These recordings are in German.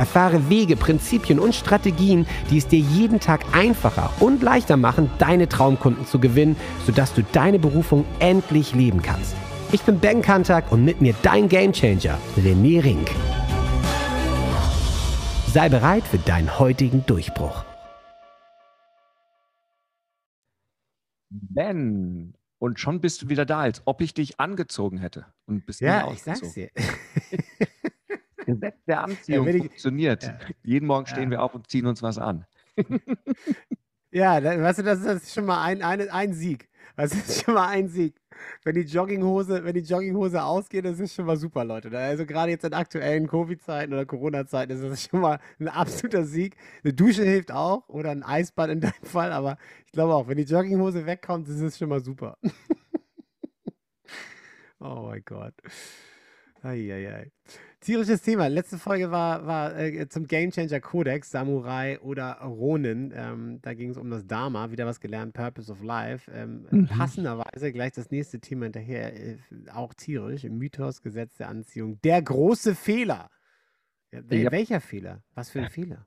Erfahre Wege, Prinzipien und Strategien, die es dir jeden Tag einfacher und leichter machen, deine Traumkunden zu gewinnen, sodass du deine Berufung endlich leben kannst. Ich bin Ben Kantak und mit mir dein Gamechanger, René Rink. Sei bereit für deinen heutigen Durchbruch. Ben, und schon bist du wieder da, als ob ich dich angezogen hätte. Und bist ja, ich sag's dir. Gesetz der Anziehung ja, ich, funktioniert. Ja. Jeden Morgen stehen ja. wir auf und ziehen uns was an. ja, weißt du, das ist schon mal ein, ein, ein Sieg. Das ist schon mal ein Sieg. Wenn die Jogginghose, wenn die Jogginghose ausgeht, das ist schon mal super, Leute. Also gerade jetzt in aktuellen Covid-Zeiten oder Corona-Zeiten ist das schon mal ein absoluter Sieg. Eine Dusche hilft auch oder ein Eisbad in deinem Fall, aber ich glaube auch, wenn die Jogginghose wegkommt, ist es schon mal super. oh mein Gott. Eieiei. Tierisches Thema. Letzte Folge war, war äh, zum Gamechanger Codex, Samurai oder Ronin. Ähm, da ging es um das Dharma, wieder was gelernt, Purpose of Life. Ähm, mhm. Passenderweise gleich das nächste Thema hinterher, äh, auch tierisch, Mythos, Gesetz der Anziehung. Der große Fehler. Ja, ja. Welcher Fehler? Was für ein Fehler?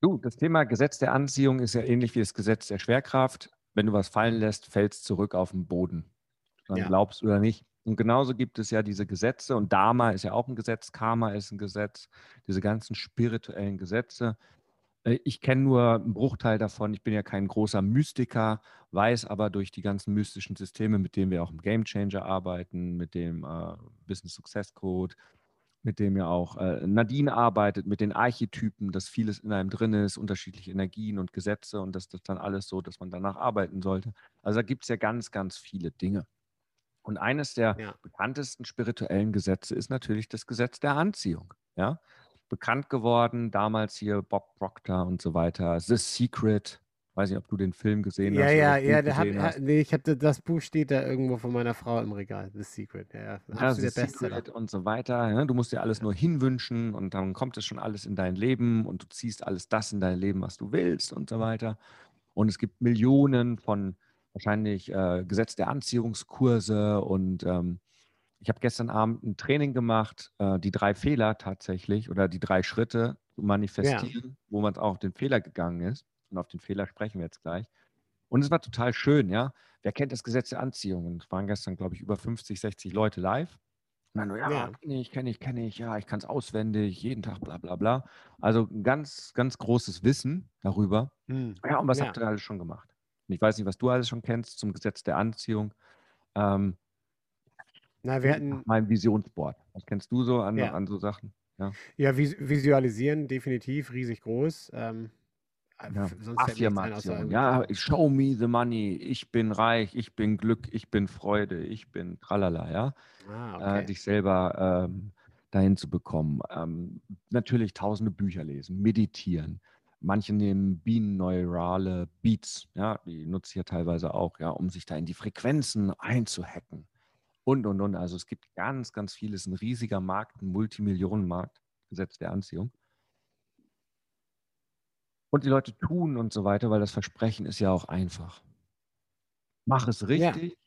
Du, das Thema Gesetz der Anziehung ist ja ähnlich wie das Gesetz der Schwerkraft. Wenn du was fallen lässt, fällt es zurück auf den Boden. Dann ja. glaubst oder nicht. Und genauso gibt es ja diese Gesetze und Dharma ist ja auch ein Gesetz, Karma ist ein Gesetz, diese ganzen spirituellen Gesetze. Äh, ich kenne nur einen Bruchteil davon. Ich bin ja kein großer Mystiker, weiß aber durch die ganzen mystischen Systeme, mit denen wir auch im Game Changer arbeiten, mit dem äh, Business Success Code, mit dem ja auch äh, Nadine arbeitet, mit den Archetypen, dass vieles in einem drin ist, unterschiedliche Energien und Gesetze und dass das dann alles so, dass man danach arbeiten sollte. Also da gibt es ja ganz, ganz viele Dinge. Und eines der ja. bekanntesten spirituellen Gesetze ist natürlich das Gesetz der Anziehung. Ja? Bekannt geworden, damals hier Bob Proctor und so weiter, The Secret. Weiß nicht, ob du den Film gesehen ja, hast. Ja, ja, ja. Hat, nee, ich hatte das Buch steht da irgendwo von meiner Frau im Regal. The Secret. Ja, ja The Secret und so weiter. Ja, du musst dir alles nur hinwünschen und dann kommt es schon alles in dein Leben und du ziehst alles das in dein Leben, was du willst und so weiter. Und es gibt Millionen von wahrscheinlich äh, Gesetz der Anziehungskurse und ähm, ich habe gestern Abend ein Training gemacht, äh, die drei Fehler tatsächlich oder die drei Schritte zu manifestieren, ja. wo man auch auf den Fehler gegangen ist. Und auf den Fehler sprechen wir jetzt gleich. Und es war total schön, ja. Wer kennt das Gesetz der Anziehung? Und es waren gestern, glaube ich, über 50, 60 Leute live. Und dann, ja, ja. kenne ich, kenne ich, kenne ich, ja, ich kann es auswendig, jeden Tag, bla bla bla. Also ein ganz, ganz großes Wissen darüber. Hm. Ja, und was ja. habt ihr alles schon gemacht? Ich weiß nicht, was du alles schon kennst zum Gesetz der Anziehung. Ähm, Na, wir hatten. Mein Visionsboard. Was kennst du so an, ja. an so Sachen? Ja, ja vis visualisieren, definitiv, riesig groß. Ähm, äh, ja. Affirmation. Ja, show me the money. Ich bin reich, ich bin Glück, ich bin Freude, ich bin tralala, ja. Ah, äh, okay. äh, dich selber ähm, dahin zu bekommen. Ähm, natürlich tausende Bücher lesen, meditieren, Manche nehmen bineurale Beats, ja, die nutze ich ja teilweise auch, ja, um sich da in die Frequenzen einzuhacken. Und, und, und. Also es gibt ganz, ganz viel. Es ist ein riesiger Markt, ein Multimillionenmarkt, Gesetz der Anziehung. Und die Leute tun und so weiter, weil das Versprechen ist ja auch einfach. Mach es richtig ja.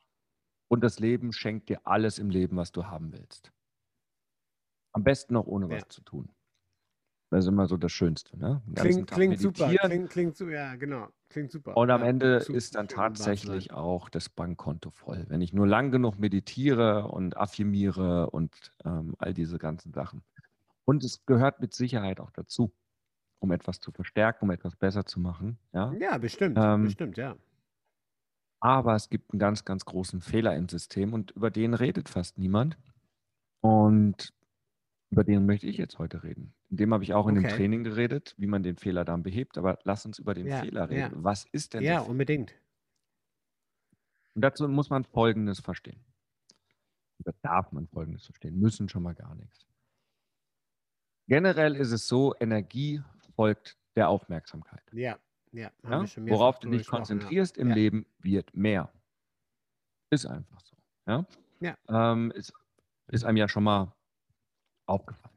und das Leben schenkt dir alles im Leben, was du haben willst. Am besten noch ohne ja. was zu tun. Das ist immer so das Schönste. Ne? Klingt, klingt super. Klingt, klingt, ja, genau. Klingt super. Und am ja, Ende ist dann tatsächlich auch das Bankkonto voll. Wenn ich nur lang genug meditiere und affirmiere und ähm, all diese ganzen Sachen. Und es gehört mit Sicherheit auch dazu, um etwas zu verstärken, um etwas besser zu machen. Ja, ja bestimmt. Ähm, bestimmt, ja. Aber es gibt einen ganz, ganz großen Fehler im System und über den redet fast niemand. Und über den möchte ich jetzt heute reden. In dem habe ich auch in dem Training geredet, wie man den Fehler dann behebt. Aber lass uns über den Ja, Fehler ja. reden. Was ist denn Ja, unbedingt. Und dazu muss man Folgendes verstehen. Oder darf man Folgendes verstehen? Müssen schon mal gar nichts. Generell ist es so, Energie folgt der Aufmerksamkeit. Ja, ja. ja? Worauf du dich konzentrierst ja. im ja. Leben, wird mehr. Ist einfach so. Ja. ja. Ähm, ist, ist einem ja schon mal aufgefallen.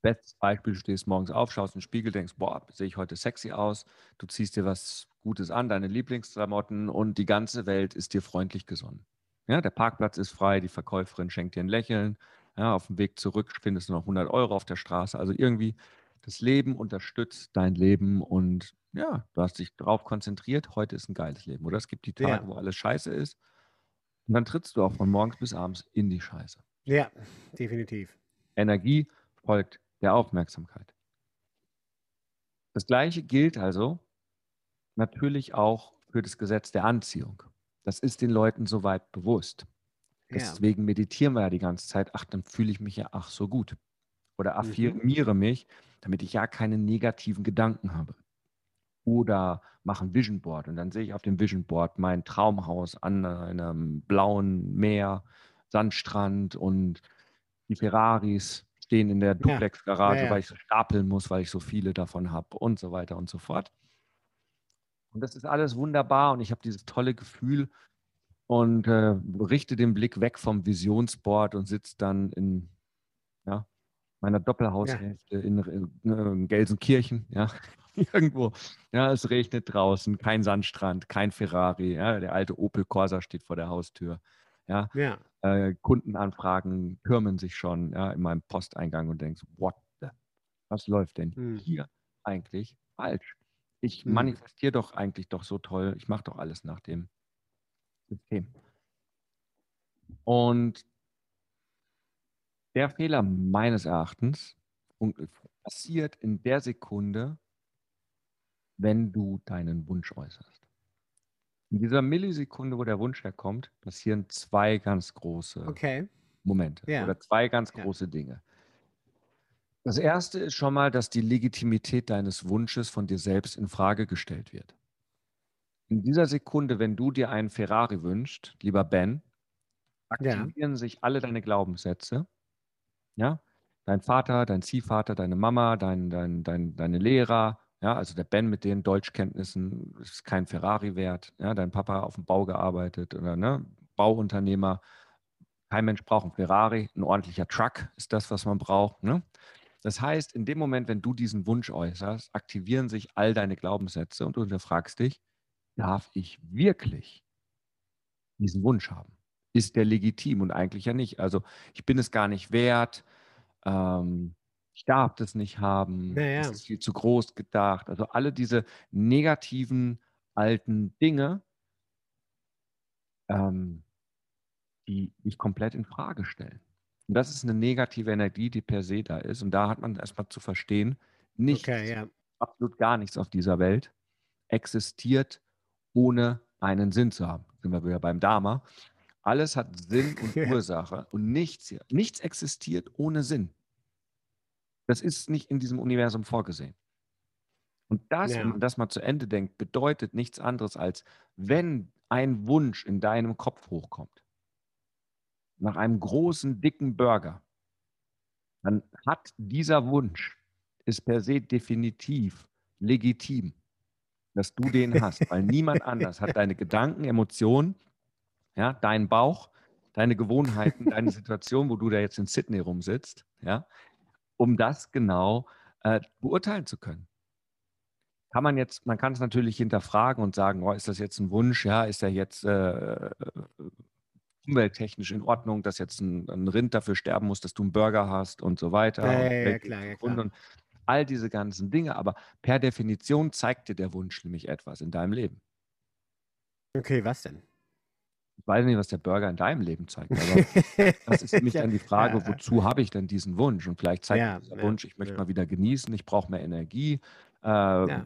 Bestes Beispiel, du stehst morgens auf, schaust in den Spiegel, denkst, boah, sehe ich heute sexy aus, du ziehst dir was Gutes an, deine Lieblingsklamotten und die ganze Welt ist dir freundlich gesonnen. Ja, der Parkplatz ist frei, die Verkäuferin schenkt dir ein Lächeln. Ja, auf dem Weg zurück findest du noch 100 Euro auf der Straße. Also irgendwie das Leben unterstützt dein Leben und ja, du hast dich darauf konzentriert, heute ist ein geiles Leben. Oder es gibt die Tage, ja. wo alles scheiße ist. Und dann trittst du auch von morgens bis abends in die Scheiße. Ja, definitiv. Energie folgt der Aufmerksamkeit. Das gleiche gilt also natürlich auch für das Gesetz der Anziehung. Das ist den Leuten soweit bewusst. Deswegen meditieren wir ja die ganze Zeit, ach, dann fühle ich mich ja ach so gut. Oder mhm. affirmiere mhm. mich, damit ich ja keine negativen Gedanken habe. Oder mache ein Vision Board und dann sehe ich auf dem Vision Board mein Traumhaus an einem blauen Meer, Sandstrand und die Ferraris stehen in der Duplex-Garage, ja. ja, weil ich so stapeln muss, weil ich so viele davon habe und so weiter und so fort. Und das ist alles wunderbar und ich habe dieses tolle Gefühl und äh, richte den Blick weg vom Visionsboard und sitze dann in ja, meiner Doppelhaushälfte in, in, in, Gelsenkirchen, ja, irgendwo. Ja, es regnet draußen, kein Sandstrand, kein Ferrari, ja, der alte Opel Corsa steht vor der Haustür. Ja, ja. Äh, Kundenanfragen türmen sich schon ja, in meinem Posteingang und denkst, what the, was läuft denn hm. hier eigentlich falsch? Ich hm. manifestiere doch eigentlich doch so toll, ich mache doch alles nach dem System. Und der Fehler meines Erachtens passiert in der Sekunde, wenn du deinen Wunsch äußerst. In dieser Millisekunde, wo der Wunsch herkommt, passieren zwei ganz große okay. Momente ja. oder zwei ganz ja. große Dinge. Das erste ist schon mal, dass die Legitimität deines Wunsches von dir selbst in Frage gestellt wird. In dieser Sekunde, wenn du dir einen Ferrari wünschst, lieber Ben, aktivieren ja. sich alle deine Glaubenssätze. Ja? Dein Vater, dein Ziehvater, deine Mama, dein, dein, dein, deine Lehrer, ja, also der Ben mit den Deutschkenntnissen ist kein Ferrari wert. Ja, dein Papa auf dem Bau gearbeitet oder ne, Bauunternehmer. Kein Mensch braucht einen Ferrari, ein ordentlicher Truck ist das, was man braucht. Ne? Das heißt, in dem Moment, wenn du diesen Wunsch äußerst, aktivieren sich all deine Glaubenssätze und du hinterfragst dich, darf ich wirklich diesen Wunsch haben? Ist der legitim? Und eigentlich ja nicht. Also ich bin es gar nicht wert. Ähm, ich darf das nicht haben, ja, das ist viel zu groß gedacht. Also alle diese negativen alten Dinge, ähm, die mich komplett in Frage stellen. Und das ist eine negative Energie, die per se da ist. Und da hat man erstmal zu verstehen, nichts, okay, ja. absolut gar nichts auf dieser Welt existiert, ohne einen Sinn zu haben. Sind wir wieder beim Dharma. Alles hat Sinn und Ursache und nichts, nichts existiert ohne Sinn. Das ist nicht in diesem Universum vorgesehen. Und das, ja. wenn man das mal zu Ende denkt, bedeutet nichts anderes als, wenn ein Wunsch in deinem Kopf hochkommt, nach einem großen, dicken Burger, dann hat dieser Wunsch, ist per se definitiv legitim, dass du den hast, weil niemand anders hat deine Gedanken, Emotionen, ja, deinen Bauch, deine Gewohnheiten, deine Situation, wo du da jetzt in Sydney rumsitzt, ja, um das genau äh, beurteilen zu können. Kann man jetzt, man kann es natürlich hinterfragen und sagen, oh, ist das jetzt ein Wunsch, ja, ist er jetzt äh, umwelttechnisch in Ordnung, dass jetzt ein, ein, Rind dafür sterben muss, dass du einen Burger hast und so weiter. Ja, ja, klar, ja, klar. Und all diese ganzen Dinge, aber per Definition zeigt dir der Wunsch nämlich etwas in deinem Leben. Okay, was denn? Ich weiß nicht, was der Burger in deinem Leben zeigt, aber das ist nämlich dann die Frage, wozu habe ich denn diesen Wunsch? Und vielleicht zeigt ja, dieser ja, Wunsch, ich möchte ja. mal wieder genießen, ich brauche mehr Energie. Äh,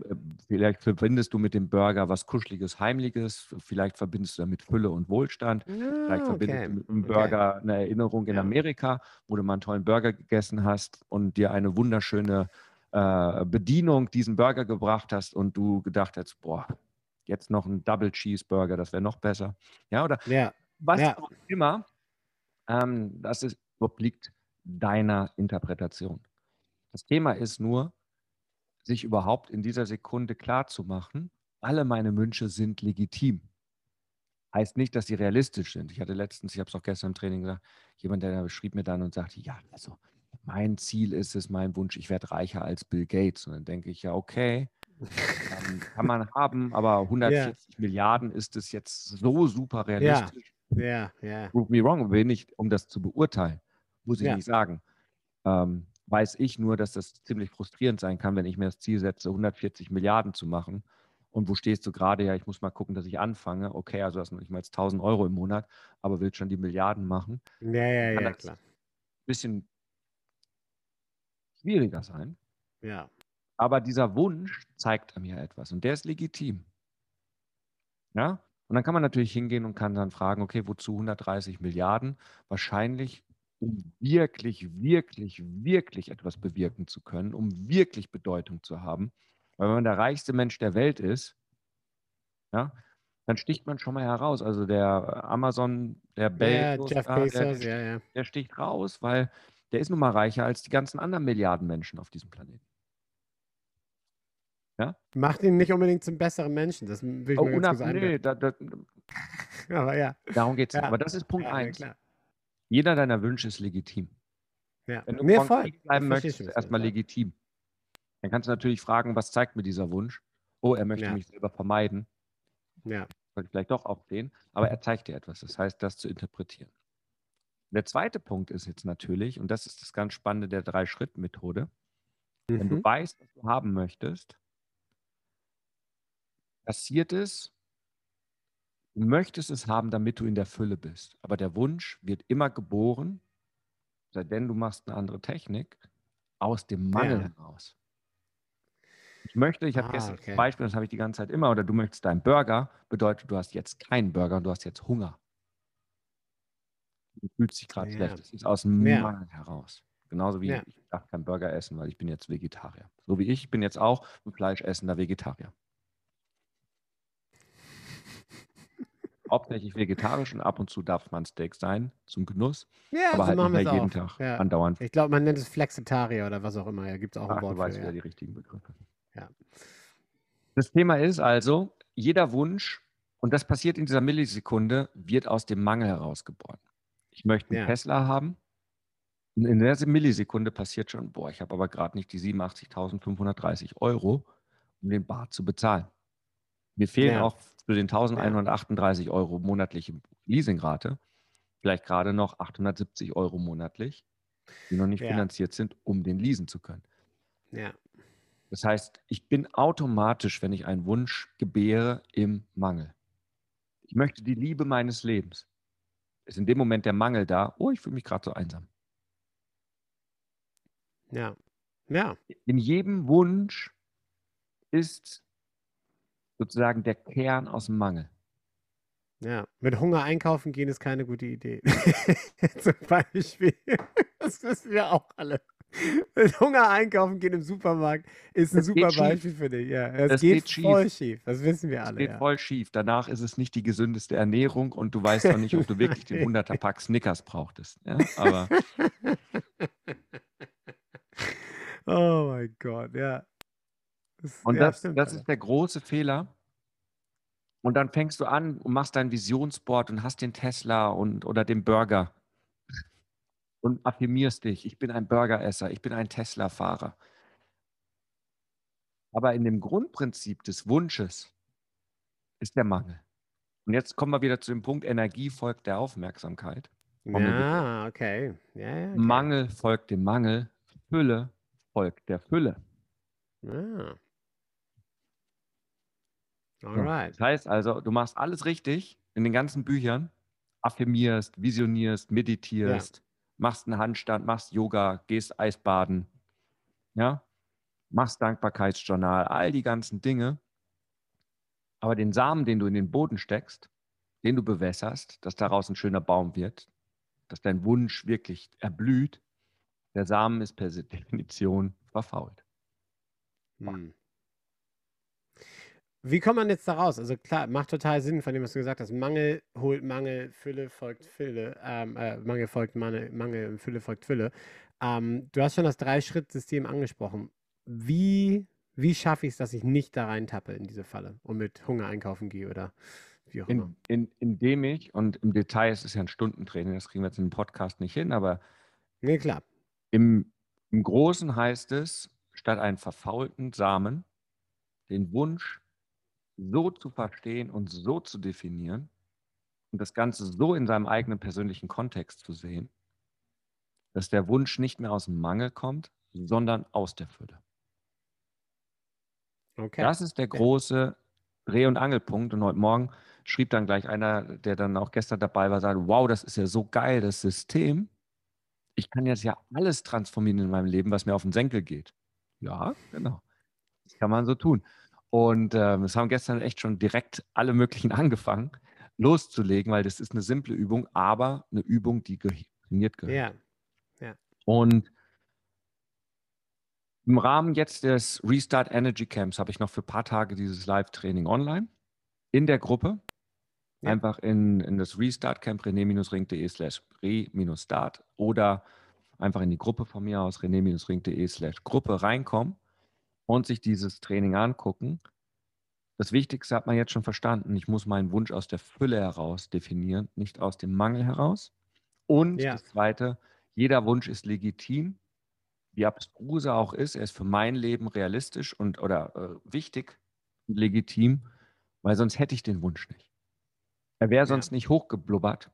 vielleicht verbindest du mit dem Burger was Kuscheliges, Heimliches, vielleicht verbindest du damit Fülle und Wohlstand, vielleicht verbindest okay. du mit dem Burger okay. eine Erinnerung in Amerika, wo du mal einen tollen Burger gegessen hast und dir eine wunderschöne äh, Bedienung diesen Burger gebracht hast und du gedacht hast, boah, Jetzt noch ein Double Cheeseburger, das wäre noch besser. Ja, oder ja. was ja. auch immer. Ähm, das ist, obliegt deiner Interpretation. Das Thema ist nur, sich überhaupt in dieser Sekunde klarzumachen, alle meine Wünsche sind legitim. Heißt nicht, dass sie realistisch sind. Ich hatte letztens, ich habe es auch gestern im Training gesagt, jemand, der schrieb mir dann und sagte, ja, also mein Ziel ist es, mein Wunsch, ich werde reicher als Bill Gates. Und dann denke ich, ja, okay, ähm, kann man haben, aber 140 ja. Milliarden ist es jetzt so super realistisch. Ja, ja. Prove me wrong, will nicht, um das zu beurteilen, muss ich ja. nicht sagen. Ähm, weiß ich nur, dass das ziemlich frustrierend sein kann, wenn ich mir das Ziel setze, 140 Milliarden zu machen. Und wo stehst du gerade? Ja, ich muss mal gucken, dass ich anfange. Okay, also hast du nicht mal 1000 Euro im Monat, aber willst schon die Milliarden machen. Ja, ja, ja, klar. Ein bisschen schwieriger sein. Ja. Aber dieser Wunsch zeigt mir etwas und der ist legitim. Ja? Und dann kann man natürlich hingehen und kann dann fragen, okay, wozu 130 Milliarden? Wahrscheinlich, um wirklich, wirklich, wirklich etwas bewirken zu können, um wirklich Bedeutung zu haben. Weil wenn man der reichste Mensch der Welt ist, ja, dann sticht man schon mal heraus. Also der Amazon, der Bezos, ja, Jeff der, ja, ja. der sticht raus, weil der ist nun mal reicher als die ganzen anderen Milliarden Menschen auf diesem Planeten. Ja? Macht ihn nicht unbedingt zum besseren Menschen, das will ich oh, ganz unab, nee, da, da, Aber ja. Darum geht es. Ja. Aber das ist Punkt 1. Ja, Jeder deiner Wünsche ist legitim. Ja. Wenn du nee, voll. bleiben möchtest, ist erstmal legitim. Dann kannst du natürlich fragen, was zeigt mir dieser Wunsch? Oh, er möchte mich selber vermeiden. Ja. Sollte vielleicht doch aufstehen, aber er zeigt dir etwas. Das heißt, das zu interpretieren. Der zweite Punkt ist jetzt natürlich, und das ist das ganz Spannende der Drei-Schritt-Methode, mhm. wenn du mhm. weißt, was du haben möchtest, passiert es, du möchtest es haben, damit du in der Fülle bist. Aber der Wunsch wird immer geboren, denn du machst eine andere Technik, aus dem Mangel ja. heraus. Ich möchte, ich habe ah, gestern okay. Beispiel, das habe ich die ganze Zeit immer, oder du möchtest deinen Burger, bedeutet, du hast jetzt keinen Burger und du hast jetzt Hunger. Du fühlst dich gerade ja. schlecht. Das ist aus dem ja. Mangel heraus. Genauso wie ich darf keinen Burger essen, weil ich bin jetzt Vegetarier. So wie ich, ich bin jetzt auch ein fleischessender Vegetarier. Hauptsächlich vegetarisch und ab und zu darf man Steak sein, zum Genuss. Ja, aber so halt nicht mehr jeden Tag ja. andauernd. Ich glaube, man nennt es Flexitarier oder was auch immer. Ja, gibt es auch Ach, ein Wort du weißt für. wieder Ja. die richtigen Begriffe. Ja. Das Thema ist also, jeder Wunsch, und das passiert in dieser Millisekunde, wird aus dem Mangel herausgeboren. Ich möchte einen. Tesla haben. Und in der Millisekunde passiert schon, boah, ich habe aber gerade nicht die 87.530 Euro, um den Bar zu bezahlen. Mir fehlen auch für den 1138 Euro monatliche Leasingrate vielleicht gerade noch 870 Euro monatlich, die noch nicht Ja. finanziert sind, um den leasen zu können. Ja. Das heißt, ich bin automatisch, wenn ich einen Wunsch gebäre, im Mangel. Ich möchte die Liebe meines Lebens. Ist in dem Moment der Mangel da, oh, ich fühle mich gerade so einsam. Ja. Ja. In jedem Wunsch ist sozusagen der Kern aus dem Mangel. Ja. Mit Hunger einkaufen gehen ist keine gute Idee. Zum Beispiel. Das wissen wir auch alle. Mit Hunger einkaufen gehen im Supermarkt ist ein Das super schief. Beispiel für dich. Ja, es Das geht, geht voll schief. schief. Das wissen wir Es alle. geht Ja. voll schief. Danach ist es nicht die gesündeste Ernährung und du weißt auch nicht, ob du wirklich den 100er Pack Snickers brauchtest. Ja? Aber Oh mein Gott, ja. Das, Und das, stimmt. das ist der große Fehler. Und dann fängst du an und machst dein Visionsboard und hast den Tesla und, oder den Burger und affirmierst dich. Ich bin ein Burgeresser, ich bin ein Tesla-Fahrer. Aber in dem Grundprinzip des Wunsches ist der Mangel. Und jetzt kommen wir wieder zu dem Punkt, Energie folgt der Aufmerksamkeit. Ja, okay. Ja, ja, okay. Mangel folgt dem Mangel, Fülle folgt der Fülle. Ah. Alright. Das heißt also, du machst alles richtig in den ganzen Büchern, affirmierst, visionierst, meditierst, machst einen Handstand, machst Yoga, gehst Eisbaden, ja, machst Dankbarkeitsjournal, all die ganzen Dinge. Aber den Samen, den du in den Boden steckst, den du bewässerst, dass daraus ein schöner Baum wird, dass dein Wunsch wirklich erblüht, der Samen ist per Definition verfault. Hm. Wie kommt man jetzt da raus? Also klar, macht total Sinn von dem, was du gesagt hast. Mangel holt Mangel, Fülle folgt Fülle. Ähm, äh, Mangel folgt Mangel, Mangel, Fülle folgt Fülle. Ähm, du hast schon das Drei-Schritt-System angesprochen. Wie Wie schaffe ich es, dass ich nicht da reintappe in diese Falle und mit Hunger einkaufen gehe oder wie auch immer? In, in, indem ich, und im Detail ist es ja ein Stundentraining, das kriegen wir jetzt in einem Podcast nicht hin, aber Nee, klar. im, im Großen heißt es, statt einen verfaulten Samen, den Wunsch so zu verstehen und so zu definieren und das Ganze so in seinem eigenen persönlichen Kontext zu sehen, dass der Wunsch nicht mehr aus dem Mangel kommt, sondern aus der Fülle. Okay. Das ist der große Dreh- und Angelpunkt. Und heute Morgen schrieb dann gleich einer, der dann auch gestern dabei war, sagte, wow, das ist ja so geil, das System. Ich kann jetzt ja alles transformieren in meinem Leben, was mir auf den Senkel geht. Ja, genau. Das kann man so tun. Und ähm, es haben gestern echt schon direkt alle möglichen angefangen, loszulegen, weil das ist eine simple Übung, aber eine Übung, die trainiert gehört. Ja. Und im Rahmen jetzt des Restart Energy Camps habe ich noch für ein paar Tage dieses Live-Training online in der Gruppe. Ja. Einfach in, in das Restart Camp rené-ring.de slash re-start oder einfach in die Gruppe von mir aus rené-ring.de slash Gruppe reinkommen und sich dieses Training angucken. Das Wichtigste hat man jetzt schon verstanden. Ich muss meinen Wunsch aus der Fülle heraus definieren, nicht aus dem Mangel heraus. Und Ja. das Zweite, jeder Wunsch ist legitim, wie abstrus er auch ist. Er ist für mein Leben realistisch und oder äh, wichtig und legitim, weil sonst hätte ich den Wunsch nicht. Er wäre sonst nicht hochgeblubbert,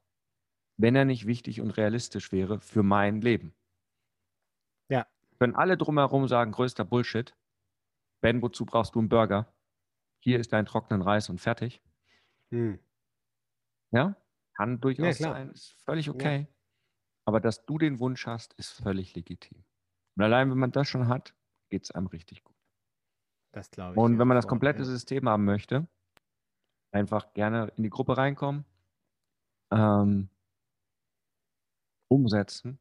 wenn er nicht wichtig und realistisch wäre für mein Leben. Ja. Können alle drumherum sagen, größter Bullshit. Ben, wozu brauchst du einen Burger? Hier ist dein trockenen Reis und fertig. Hm. Ja, kann durchaus klar. sein, ist völlig okay. Aber dass du den Wunsch hast, ist völlig legitim. Und allein, wenn man das schon hat, geht es einem richtig gut. Das glaube ich. Und wenn man das komplette ja. System haben möchte, einfach gerne in die Gruppe reinkommen, ähm, umsetzen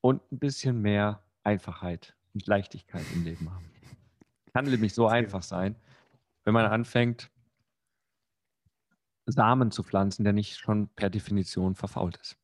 und ein bisschen mehr Einfachheit und Leichtigkeit im Leben haben. Kann nämlich so einfach sein, wenn man anfängt, Samen zu pflanzen, der nicht schon per Definition verfault ist.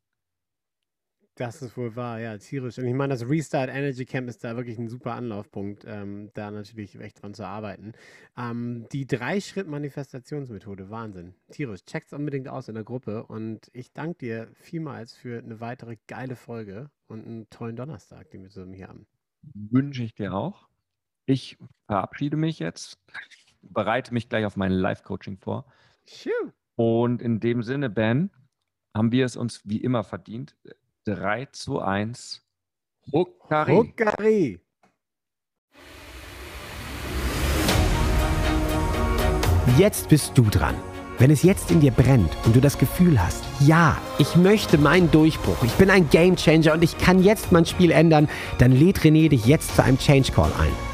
Das ist wohl wahr, ja, tierisch. Und ich meine, das Restart Energy Camp ist da wirklich ein super Anlaufpunkt, ähm, da natürlich echt dran zu arbeiten. Ähm, die Drei-Schritt-Manifestationsmethode, Wahnsinn. Tierisch. Checkt's unbedingt aus in der Gruppe und ich danke dir vielmals für eine weitere geile Folge und einen tollen Donnerstag, den wir zusammen hier haben. Wünsche ich dir auch. Ich verabschiede mich jetzt, bereite mich gleich auf mein Live-Coaching vor. Und in dem Sinne, Ben, haben wir es uns wie immer verdient. 3 zu 1. Huckari. Huckari. Jetzt bist du dran. Wenn es jetzt in dir brennt und du das Gefühl hast, ja, ich möchte meinen Durchbruch, ich bin ein Gamechanger und ich kann jetzt mein Spiel ändern, dann lädt René dich jetzt zu einem Change Call ein.